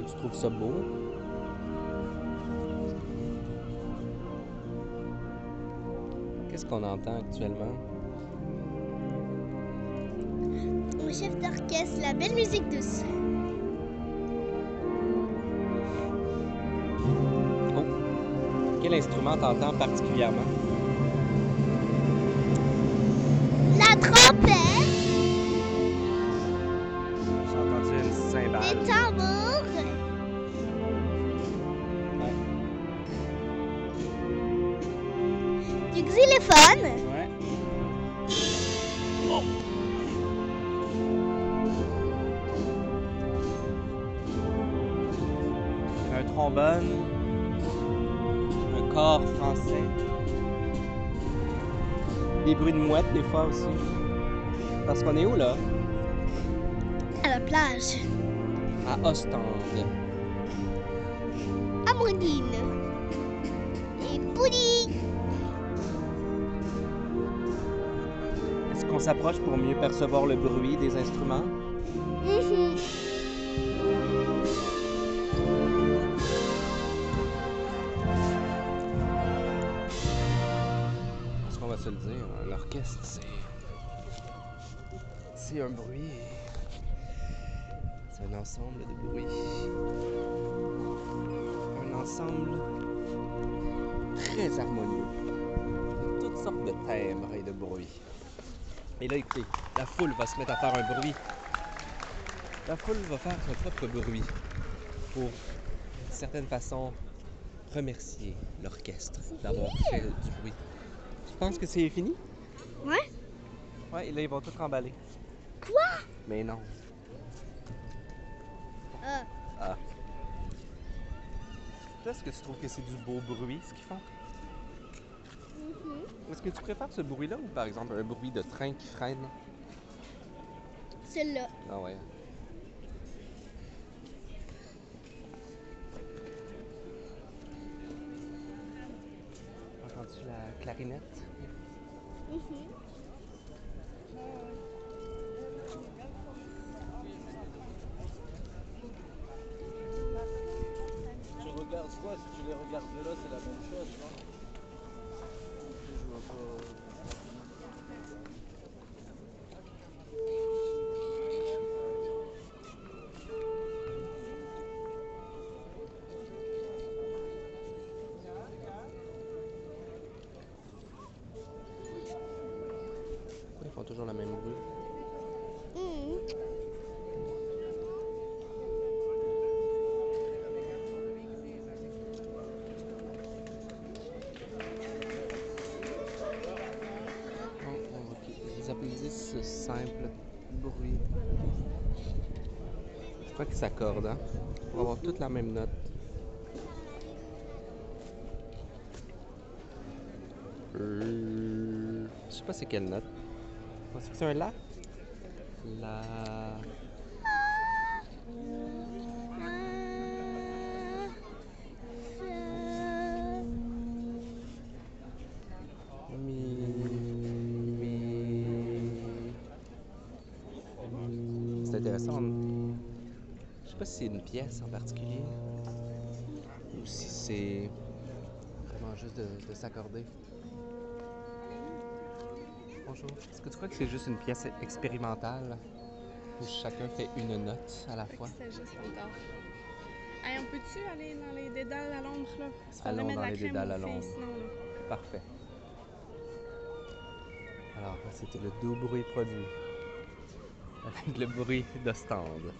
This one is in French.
que tu trouves ça beau. Qu'est-ce qu'on entend actuellement? Au chef d'orchestre, la belle musique douce. Quel instrument t'entends particulièrement? La trompette, entendu une les cymbale. tambours, Ouais. du xylophone, Ouais. Un trombone. Un corps français. Des bruits de mouettes des fois aussi. Parce qu'on est où là? à la plage, À Ostende. Amandine et Pouli. Est-ce qu'on s'approche pour mieux percevoir le bruit des instruments? Mhm. Parce qu'on va se le dire, un orchestre, c'est. C'est un bruit. Un ensemble de bruits. Un ensemble très harmonieux. De toutes sortes de timbres et de bruits. Et là, écoutez, la foule va se mettre à faire un bruit. La foule va faire son propre bruit pour, d'une certaine façon, remercier l'orchestre d'avoir fait du bruit. Tu penses que c'est fini? Ouais. Ouais, et là, ils vont tout remballer. Quoi? Mais non. Est-ce que tu trouves que c'est du beau bruit, ce qu'ils font? mhm. Est-ce que tu préfères ce bruit-là ou, par exemple, un bruit de train qui freine? Celle-là. Ah ouais. Entends-tu la clarinette? Mhm. Tu Si tu les regardes de là, c'est la même chose, ils font toujours le même bruit? Applaudissent ce simple bruit. Je crois qu'ils s'accordent, hein? Pour avoir toute la même note. Je sais pas c'est quelle note. Est-ce que c'est un La? La. C'est intéressant. Je sais pas si c'est une pièce en particulier ou si c'est vraiment juste de, de s'accorder. Bonjour. Est-ce que tu crois que c'est juste une pièce expérimentale où chacun fait une note à la fois? c'est juste encore. Hey, on peut-tu aller dans les dédales à l'ombre là? Parce Allons dans la les crème dédales à l'ombre. sinon, là. Parfait. Alors, c'était le doux bruit produit avec le bruit d'Ostende.